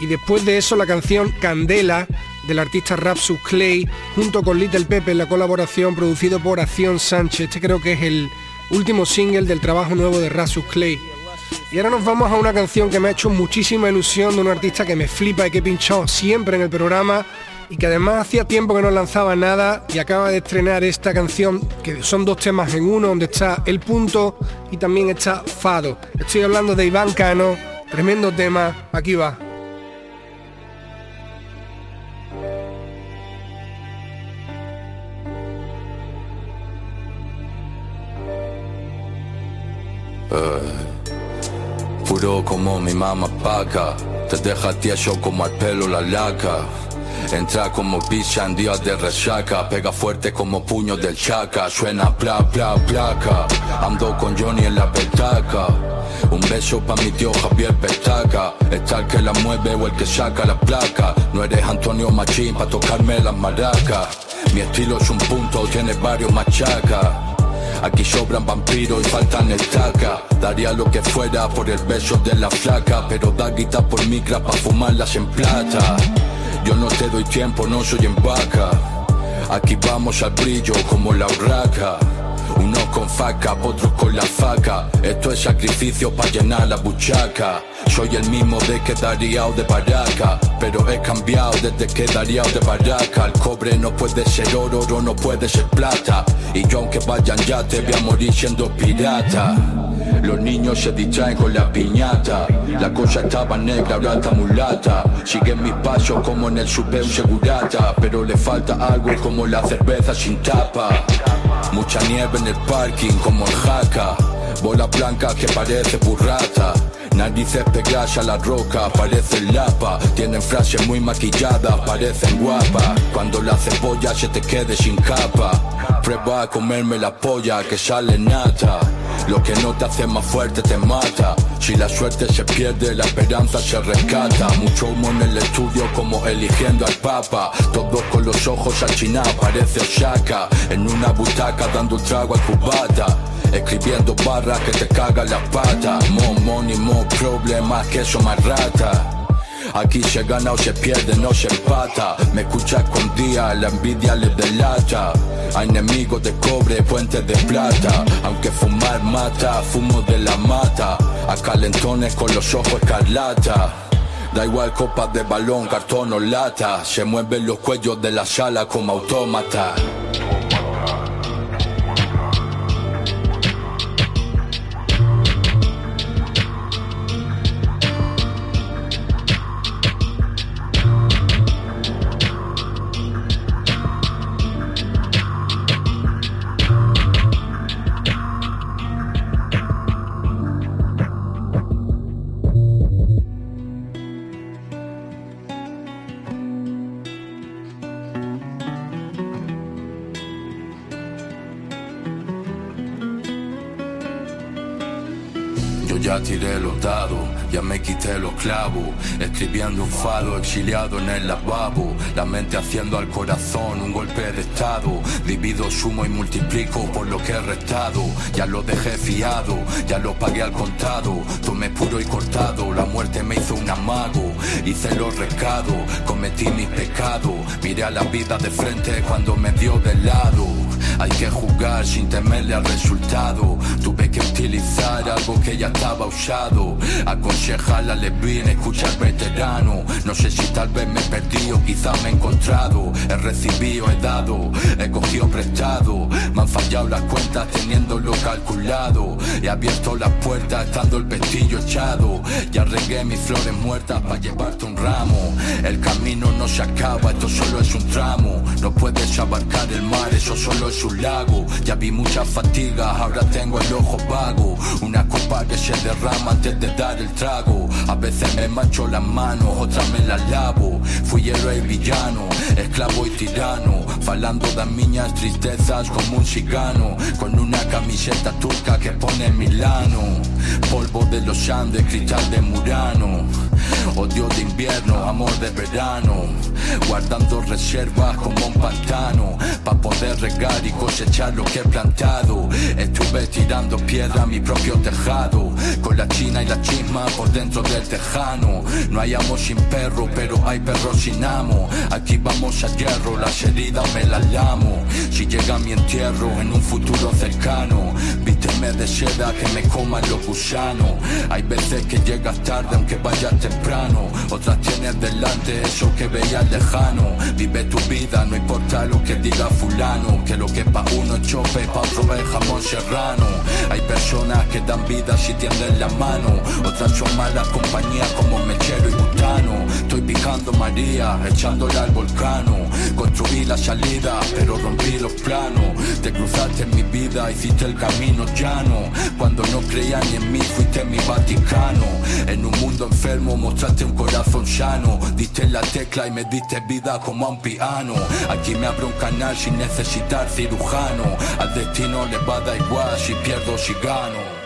Y después de eso la canción Candela del artista Rapsus Clay, junto con Little Pepe en la colaboración producido por Acción Sánchez. Este creo que es el último single del trabajo nuevo de Rapsus Clay. Y ahora nos vamos a una canción que me ha hecho muchísima ilusión de un artista que me flipa y que he pinchado siempre en el programa y que además hacía tiempo que no lanzaba nada y acaba de estrenar esta canción que son dos temas en uno donde está El Punto y también está Fado. Estoy hablando de Iván Cano, tremendo tema, aquí va. Eh, puro como mi mamá paca, te deja tieso como al pelo la laca. Entra como picha en días de resaca Pega fuerte como puño del chaca. Suena pla pla placa Ando con Johnny en la petaca. Un beso pa' mi tío Javier Pestaca Está el que la mueve o el que saca la placa. No eres Antonio Machín pa' tocarme las maracas Mi estilo es un punto, tiene varios machacas. Aquí sobran vampiros y faltan estaca Daría lo que fuera por el beso de la flaca Pero da guita por micra pa' fumarlas en plata yo no te doy tiempo, no soy en vaca. Aquí vamos al brillo como la urraca. Unos con faca, otros con la faca. Esto es sacrificio para llenar la buchaca. Soy el mismo de que daría o de baraca. Pero he cambiado desde que daría o de baraca. El cobre no puede ser oro, oro no puede ser plata. Y yo aunque vayan ya te voy a morir siendo pirata. Los niños se distraen con la piñata. La cosa estaba negra, ahora está mulata. Siguen mis pasos como en el super segurata. Pero le falta algo como la cerveza sin tapa. Mucha nieve en el parking como el jaca. Bola blanca que parece burrata. Narices pegadas a la roca, parecen lapa. Tienen frases muy maquilladas, parecen guapas. Cuando la cebolla se te quede sin capa. Prueba a comerme la polla que sale nata. Lo que no te hace más fuerte te mata. Si la suerte se pierde, la esperanza se rescata. Mucho humo en el estudio como eligiendo al papa. Todos con los ojos achinados, parece Osaka. En una butaca dando un trago al cubata. Escribiendo barras que te cagan las patas. More money, more problemas que eso más rata. Aquí se gana o se pierde, no se empata. Me escucha escondida, la envidia le delata. A enemigos de cobre, puentes de plata. Aunque fumar mata, fumo de la mata. A calentones con los ojos escarlata. Da igual copas de balón, cartón o lata. Se mueven los cuellos de la sala como autómata. Clavos, escribiendo un fado, exiliado en el lavabo, la mente haciendo al corazón un golpe de estado, divido, sumo y multiplico por lo que he restado, ya lo dejé fiado, ya lo pagué al contado, tomé puro y cortado, la muerte me hizo un amago, hice los recados, cometí mis pecados, miré a la vida de frente cuando me dio de lado. Hay que jugar sin temerle al resultado. Tuve que utilizar algo que ya estaba usado. Aconseja la Levin, escucha al veterano. No sé si tal vez me perdí o quizá me he encontrado. He recibido, he dado, he cogido prestado. Me han fallado las cuentas teniéndolo calculado. He abierto las puertas estando el pestillo echado. Ya regué mis flores muertas para llevarte un ramo. El camino no se acaba, esto solo es un tramo. No puedes abarcar el mar, eso solo es un lago. Ya vi muchas fatigas, ahora tengo el ojo vago. Una copa que se derrama antes de dar el trago. A veces me mancho las manos, otras me las lavo. Fui héroe y villano, esclavo y tirano. Falando de miñas tristezas como un cigano. Con una camiseta turca que pone Milano. Polvo de los Andes, cristal de Murano. Odio de invierno, amor de verano. Guardando reservas como un pantano. Pa' poder regar y cosechar lo que he plantado. Estuve tirando piedra a mi propio tejado. Con la china y la chisma por dentro del tejano. No hay amo sin perro, pero hay perro sin amo. Aquí vamos a hierro, las heridas me las lamo. Si llega mi entierro en un futuro cercano, vísteme de que me coman los gusanos. Hay veces que llegas tarde aunque vayas temprano. Otras tienes delante eso que veías lejano. Vive tu vida, no importa lo que diga fulano. Que lo que pa' uno es chope, pa' otro es jamón serrano. Hay personas que dan vida si tienden la mano. Otras son malas compañías como mechero y butano. Estoy picando María, echándola al volcano. Construí la salida, pero rompí los planos. Te cruzaste en mi vida, hiciste el camino Cuando no creían ni en mí, fuiste mi Vaticano. En un mundo enfermo, mostraste un corazón sano. Diste la tecla y me diste vida como a un piano. Aquí me abro un canal sin necesitar cirujano. Al destino le va a dar igual si pierdo o si gano.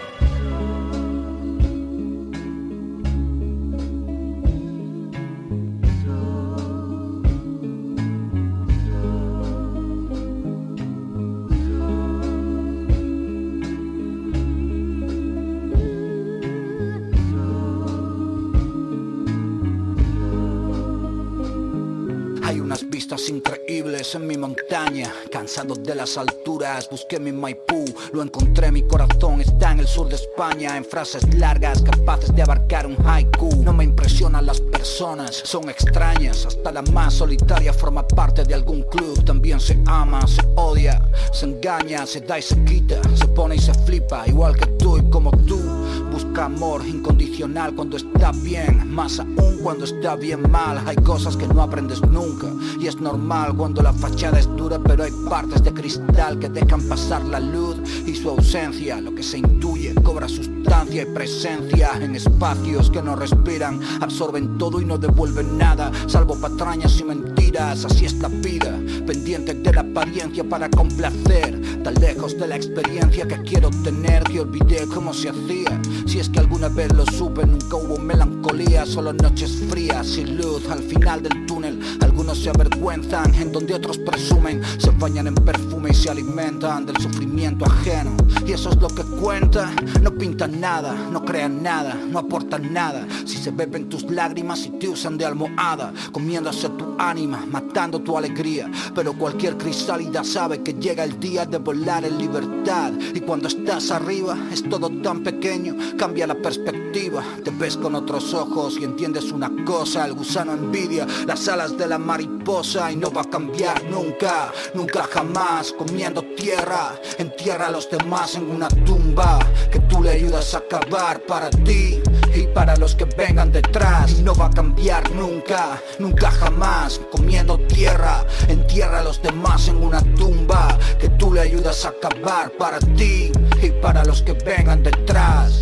Cansado de las alturas, busqué mi Maipú, lo encontré, mi corazón está en el sur de España, en frases largas capaces de abarcar un haiku. No me impresionan las personas, son extrañas, hasta la más solitaria forma parte de algún club, también se ama, se odia, se engaña, se da y se quita, se pone y se flipa, igual que tú y como tú. Busca amor incondicional cuando está bien, más aún cuando está bien mal. Hay cosas que no aprendes nunca y es normal cuando la fachada es dura, pero hay partes de cristal que dejan pasar la luz y su ausencia. Lo que se intuye cobra sustancia y presencia en espacios que no respiran, absorben todo y no devuelven nada, salvo patrañas y mentiras. Así es la vida, pendiente de la apariencia para complacer, tan lejos de la experiencia que quiero tener que olvidé cómo se hacía. Si es que alguna vez lo supe, nunca hubo melancolía, solo noches frías sin luz al final del túnel. Algunos se avergüenzan, en donde otros presumen, se bañan en perfume y se alimentan del sufrimiento ajeno. Y eso es lo que cuenta, no pintan nada, no crean nada, no aportan nada. Si se beben tus lágrimas y te usan de almohada, comiéndose tu ánima, matando tu alegría. Pero cualquier crisálida sabe que llega el día de volar en libertad. Y cuando estás arriba es todo tan pequeño, cambia la perspectiva. Te ves con otros ojos y entiendes una cosa, el gusano envidia las alas de la mariposa y no va a cambiar nunca, nunca jamás, comiendo tierra, entierra a los demás en una tumba que tú le ayudas a acabar para ti y para los que vengan detrás. No va a cambiar nunca, nunca jamás, comiendo tierra, entierra a los demás en una tumba que tú le ayudas a acabar para ti y para los que vengan detrás.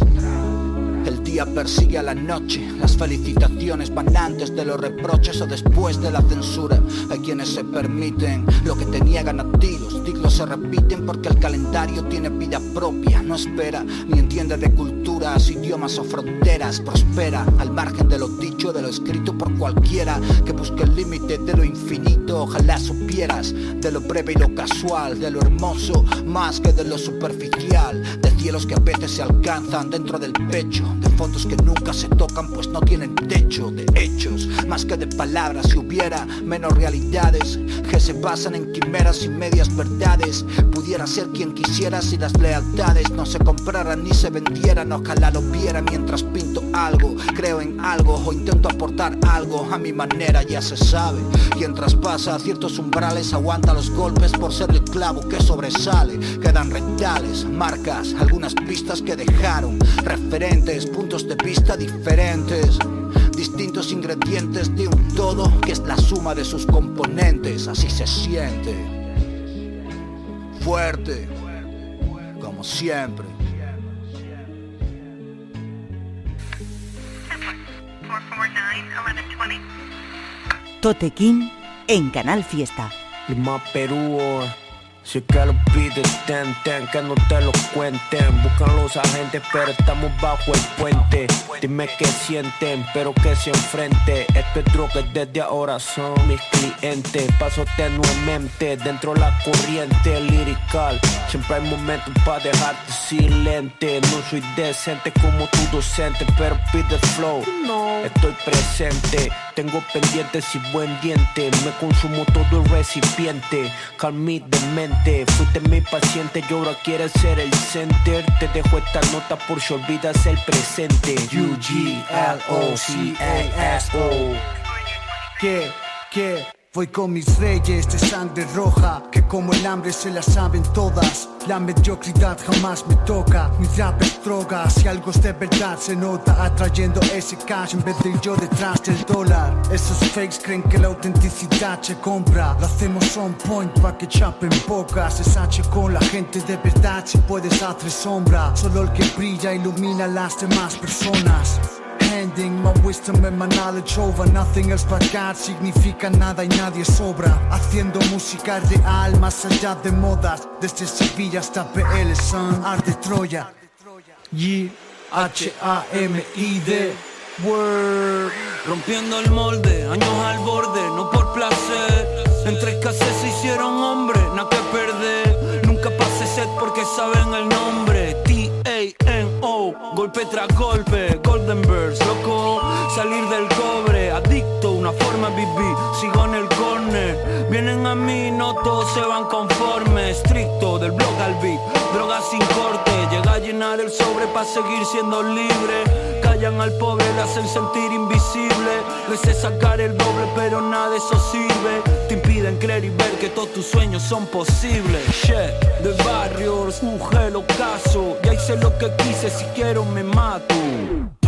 El día persigue a la noche, las felicitaciones van antes de los reproches o después de la censura. Hay quienes se permiten lo que te niegan a ti, los ciclos se repiten porque el calendario tiene vida propia, no espera ni entiende de culturas, idiomas o fronteras, prospera al margen de lo dicho, de lo escrito por cualquiera que busque el límite de lo infinito. Ojalá supieras de lo breve y lo casual, de lo hermoso más que de lo superficial, cielos que a veces se alcanzan dentro del pecho de fotos que nunca se tocan pues no tienen techo, de hechos, más que de palabras, si hubiera menos realidades que se basan en quimeras y medias verdades, pudiera ser quien quisiera si las lealtades no se compraran ni se vendieran, ojalá lo viera mientras pinto algo, creo en algo o intento aportar algo a mi manera, ya se sabe, quien traspasa ciertos umbrales aguanta los golpes por ser el clavo que sobresale, quedan rectales, marcas, algunas pistas que dejaron, referentes, puntos de vista diferentes, distintos ingredientes de un todo que es la suma de sus componentes, así se siente. Fuerte, como siempre. Totequín en Canal Fiesta. Perú, si es que los piden, ten, ten, que no te lo cuenten. Buscan los agentes, pero estamos bajo el puente. Dime qué sienten, pero que se enfrente. Esto es droga, desde ahora son mis clientes. Paso tenuemente dentro la corriente lirical. Siempre hay momentos para dejarte silente. No soy decente como tu docente, pero pide flow. Estoy presente, tengo pendientes y buen diente. Me consumo todo el recipiente. Calmí de mente. Fuiste mi paciente y ahora quieres ser el center. Te dejo esta nota por si olvidas el presente. U-G-L-O-C-A-S-O. que, que Voy con mis reyes de sangre roja, que como el hambre se la saben todas. La mediocridad jamás me toca, mi rap es droga, si algo es de verdad se nota, atrayendo ese cash en vez de yo detrás del dólar. Esos fakes creen que la autenticidad se compra, lo hacemos on point pa' que chapen bocas. Es H con la gente de verdad, si puedes hacer sombra, solo el que brilla ilumina a las demás personas. My wisdom and my knowledge over. Nothing else but God significa nada y nadie sobra. Haciendo música real más allá de modas Desde Sevilla hasta PL Son Arte Troya. G-H-A-M-I-D Word Rompiendo el molde, años al borde, no por placer. Entre escasez se hicieron hombres, nada que perder. Nunca pasé sed porque saben el nombre T-A-N-O, golpe tras golpe Golden Birds, loco, salir del cobre Adicto, una forma de vivir, sigo en el corner Vienen a mí, no todos se van conformes Estricto, del blog al beat, droga sin corte. Llega a llenar el sobre para seguir siendo libre. Callan al pobre, le hacen sentir invisible. Le sé sacar el doble, pero nada de eso sirve Impiden creer y ver que todos tus sueños son posibles. Shit, de barrios, mujer ocaso Ya hice lo que quise, si quiero me mato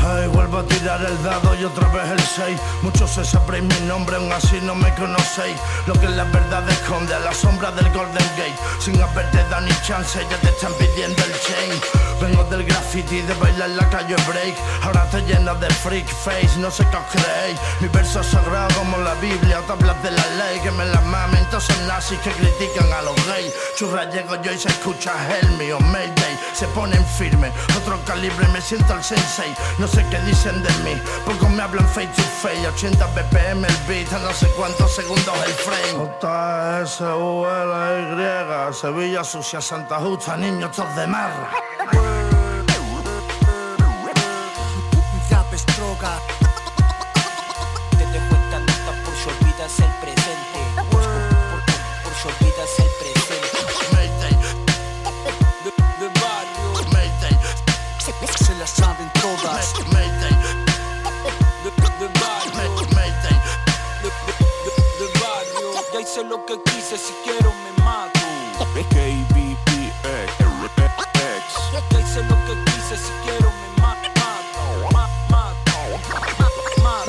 Ay, vuelvo a tirar el dado y otra vez el 6 Muchos se sabréis mi nombre, aún así no me conocéis. Lo que la verdad esconde a la sombra del Golden Gate. Sin haberte dado ni chance, ya te están pidiendo el chain. Vengo del graffiti, de bailar en la calle break. Ahora te llenas de freak face, no sé qué os creéis. Mi verso es sagrado como la Biblia, tablas de la ley Que me la mamen todos nazis que critican a los gays. Churra llego yo y se escucha Helm me o Mayday. Se ponen firme, otro calibre, me siento el sensei sé qué dicen de mí. Pocos me hablan face to face, 80 BPM el beat, no sé cuántos segundos el frame. J S U L Y, Sevilla sucia, Santa Justa, niños todos de marra.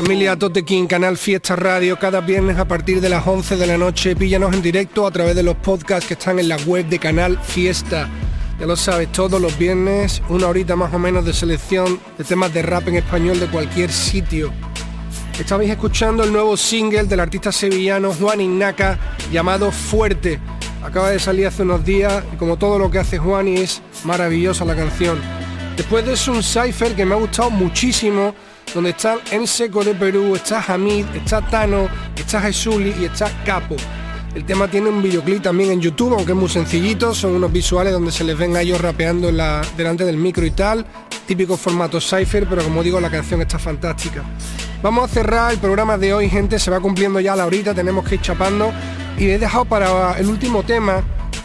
Familia Tote King, Canal Fiesta Radio, cada viernes a partir de las 11 de la noche. Píllanos en directo a través de los podcasts que están en la web de Canal Fiesta. Ya lo sabes, todos los viernes, una horita más o menos de selección de temas de rap en español de cualquier sitio. Estabais escuchando el nuevo single del artista sevillano Juan Ignaca llamado Fuerte. Acaba de salir hace unos días y como todo lo que hace Juan es maravillosa la canción. Después de eso un cipher que me ha gustado muchísimo, donde están En Seco de Perú, está Hamid, está Tano, está Jesuli y está Capo. El tema tiene un videoclip también en YouTube, aunque es muy sencillito, son unos visuales donde se les ven a ellos rapeando en la- delante del micro y tal, típico formato cipher, pero como digo, la canción está fantástica. Vamos a cerrar el programa de hoy, gente, se va cumpliendo ya la horita, tenemos que ir chapando y he dejado para el último tema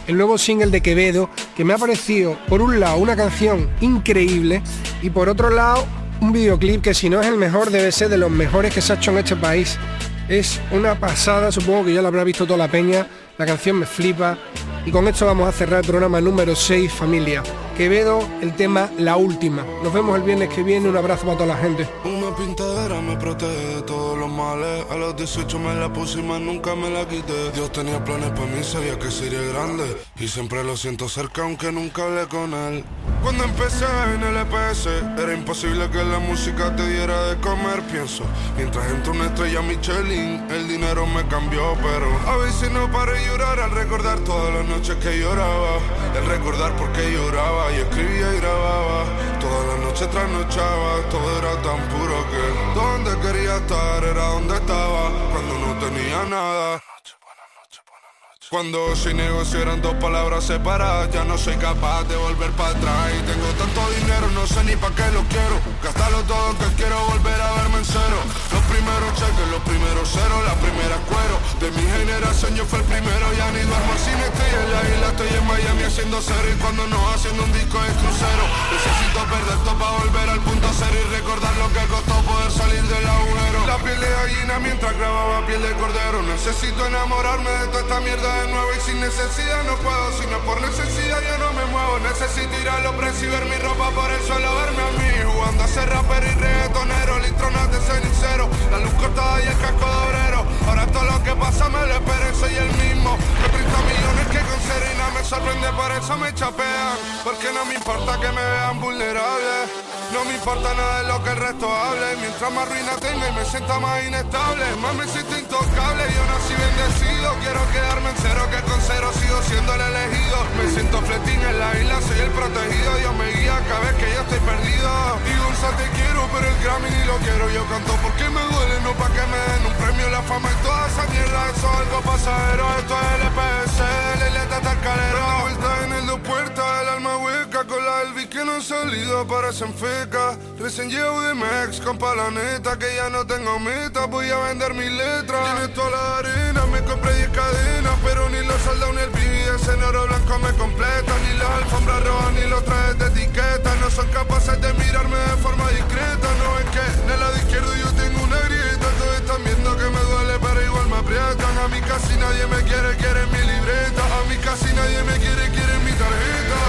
el nuevo single de Quevedo, que me ha parecido, por un lado, una canción increíble y por otro lado, un videoclip que si no es el mejor, debe ser de los mejores que se ha hecho en este país. Es una pasada, supongo que ya lo habrá visto toda la peña, la canción me flipa y con esto vamos a cerrar el programa número 6, familia. Quevedo, el tema La Última. Nos vemos el viernes que viene, un abrazo para toda la gente. Una pintadera me protege de todos los males. A los 18 me la puse y más nunca me la quité. Dios tenía planes para mí, sabía que sería grande. Y siempre lo siento cerca, aunque nunca hablé con él. Cuando empecé en el EPS, era imposible que la música te diera de comer. Pienso, mientras entró una estrella Michelin, el dinero me cambió. Pero a veces no paré de llorar al recordar todas las noches que lloraba. El recordar por qué lloraba y escribía y grababa. Todas las noches trasnochaba, todo era tan puro que donde quería estar era donde estaba cuando no tenía nada. Cuando sin negocio eran dos palabras separadas, ya no soy capaz de volver para atrás. Y tengo tanto dinero, no sé ni para qué lo quiero. Gastarlo todo, que quiero volver a verme en cero. Los primeros cheques, los primeros ceros, la primera cuero. De mi generación yo fui el primero, ya ni duermo cine, estoy en la isla, estoy en Miami haciendo cero. Y cuando no haciendo un disco de crucero, necesito perder todo para volver al punto cero y recordar lo que costó poder salir del agujero. La piel de gallina mientras grababa piel de cordero. Necesito enamorarme de toda esta mierda de y sin necesidad no puedo. Si no por necesidad yo no me muevo. Necesito ir a los precios y ver mi ropa por el suelo, verme a mí jugando a ser rapero y reggaetonero. Litronas de cenicero, la luz cortada y el casco de obrero. Ahora todo lo que pasa me lo esperen, soy el mismo. Los 30 millones que con Serena me sorprende, por eso me chapean. Porque no me importa que me vean vulnerable. No me importa nada de lo que el resto hable. Mientras más ruina tenga y me sienta más inestable, más me siento intocable. Yo nací bendecido, quiero quedarme en cero, que con cero sigo siendo el elegido. Estoy perdido. Y Gonza te quiero, pero el Grammy ni lo quiero. Yo canto porque me duele, no pa' que me den un premio. La fama y toda esa mierda, eso es algo pasajero. Esto es el EPS, la isleta hasta el calero. Dando vueltas en el dos puertas, el alma hueca con la Elvis que no han salido, parecen fecas. Recién llevo de Mex, compa la neta, que ya no tengo meta, voy a vender mis letras. Tienes toda la arena, me compré 10 cadenas, pero ni los soldados ni el BS en oro blanco me completan. Ni las alfombras rojas ni los trajes de etiqueta, no son capaces de mirarme de forma discreta. No es que en el lado izquierdo yo tengo una grieta, todos están viendo que me duele, pero igual me aprietan. A mí casi nadie me quiere, quiere mi libreta. A mí casi nadie me quiere, quiere mi tarjeta.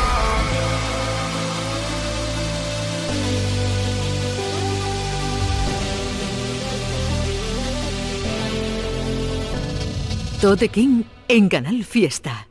Tote King en Canal Fiesta.